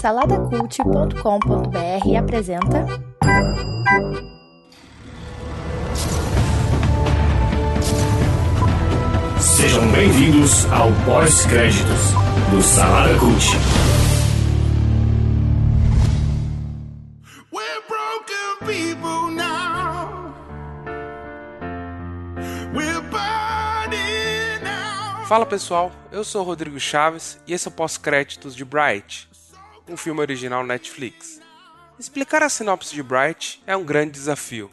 Saladacult.com.br apresenta. Sejam bem-vindos ao pós-créditos do Salada Cult. We're broken people now. We're burning out. Fala pessoal, eu sou o Rodrigo Chaves e esse é o pós-créditos de Bright, um filme original Netflix. Explicar a sinopse de Bright é um grande desafio,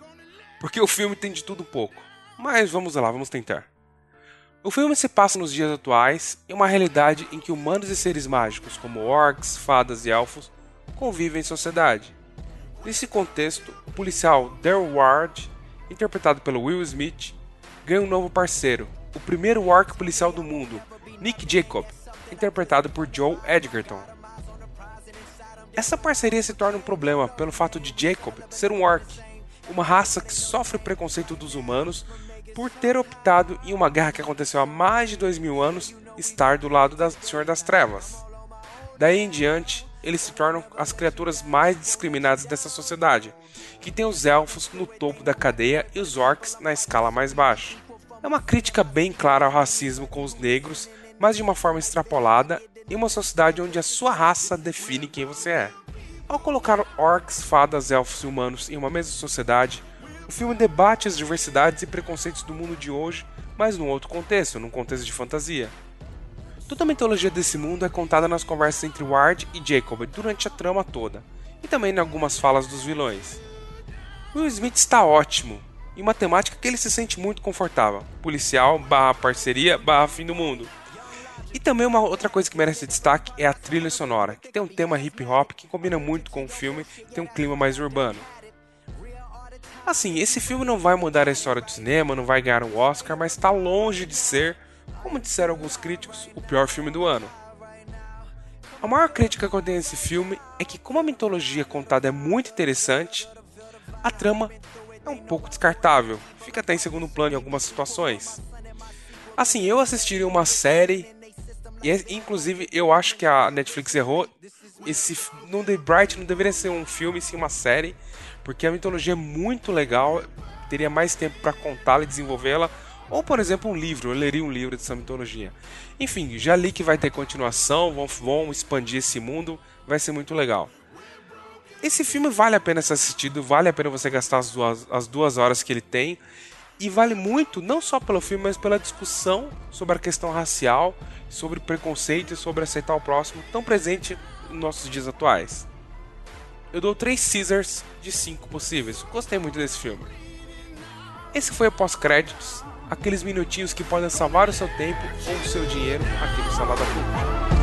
porque o filme tem de tudo pouco, mas vamos lá, vamos tentar. O filme se passa nos dias atuais, em uma realidade em que humanos e seres mágicos, como orcs, fadas e elfos, convivem em sociedade. Nesse contexto, o policial Daryl Ward, interpretado pelo Will Smith, ganha um novo parceiro, o primeiro orc policial do mundo, Nick Jacob, interpretado por Joe Edgerton. Essa parceria se torna um problema pelo fato de Jacob ser um orc, uma raça que sofre preconceito dos humanos por ter optado em uma guerra que aconteceu há mais de dois mil anos estar do lado do Senhor das Trevas. Daí em diante, eles se tornam as criaturas mais discriminadas dessa sociedade, que tem os elfos no topo da cadeia e os orcs na escala mais baixa. É uma crítica bem clara ao racismo com os negros, mas de uma forma extrapolada em uma sociedade onde a sua raça define quem você é. Ao colocar orcs, fadas, elfos e humanos em uma mesma sociedade, o filme debate as diversidades e preconceitos do mundo de hoje, mas num outro contexto, num contexto de fantasia. Toda a mitologia desse mundo é contada nas conversas entre Ward e Jacob durante a trama toda, e também em algumas falas dos vilões. Will Smith está ótimo, em uma temática que ele se sente muito confortável, policial, barra parceria, barra fim do mundo. E também uma outra coisa que merece destaque é a trilha sonora, que tem um tema hip hop que combina muito com o filme e tem um clima mais urbano. Assim, esse filme não vai mudar a história do cinema, não vai ganhar um Oscar, mas está longe de ser, como disseram alguns críticos, o pior filme do ano. A maior crítica que eu tenho a esse filme é que, como a mitologia contada é muito interessante, a trama é um pouco descartável, fica até em segundo plano em algumas situações. Assim, eu assistiria uma série, e inclusive eu acho que a Netflix errou. Esse no The Bright não deveria ser um filme, sim uma série, porque a mitologia é muito legal, teria mais tempo para contá-la e desenvolvê-la. Ou, por exemplo, um livro, eu leria um livro dessa mitologia. Enfim, já li que vai ter continuação, vão, vão expandir esse mundo, vai ser muito legal. Esse filme vale a pena ser assistido, vale a pena você gastar as duas, as duas horas que ele tem. E vale muito, não só pelo filme, mas pela discussão sobre a questão racial, sobre preconceito e sobre aceitar o próximo, tão presente nos nossos dias atuais. Eu dou 3 Caesars de 5 possíveis. Gostei muito desse filme. Esse foi o pós-créditos, aqueles minutinhos que podem salvar o seu tempo ou o seu dinheiro aqui no Salada Pública.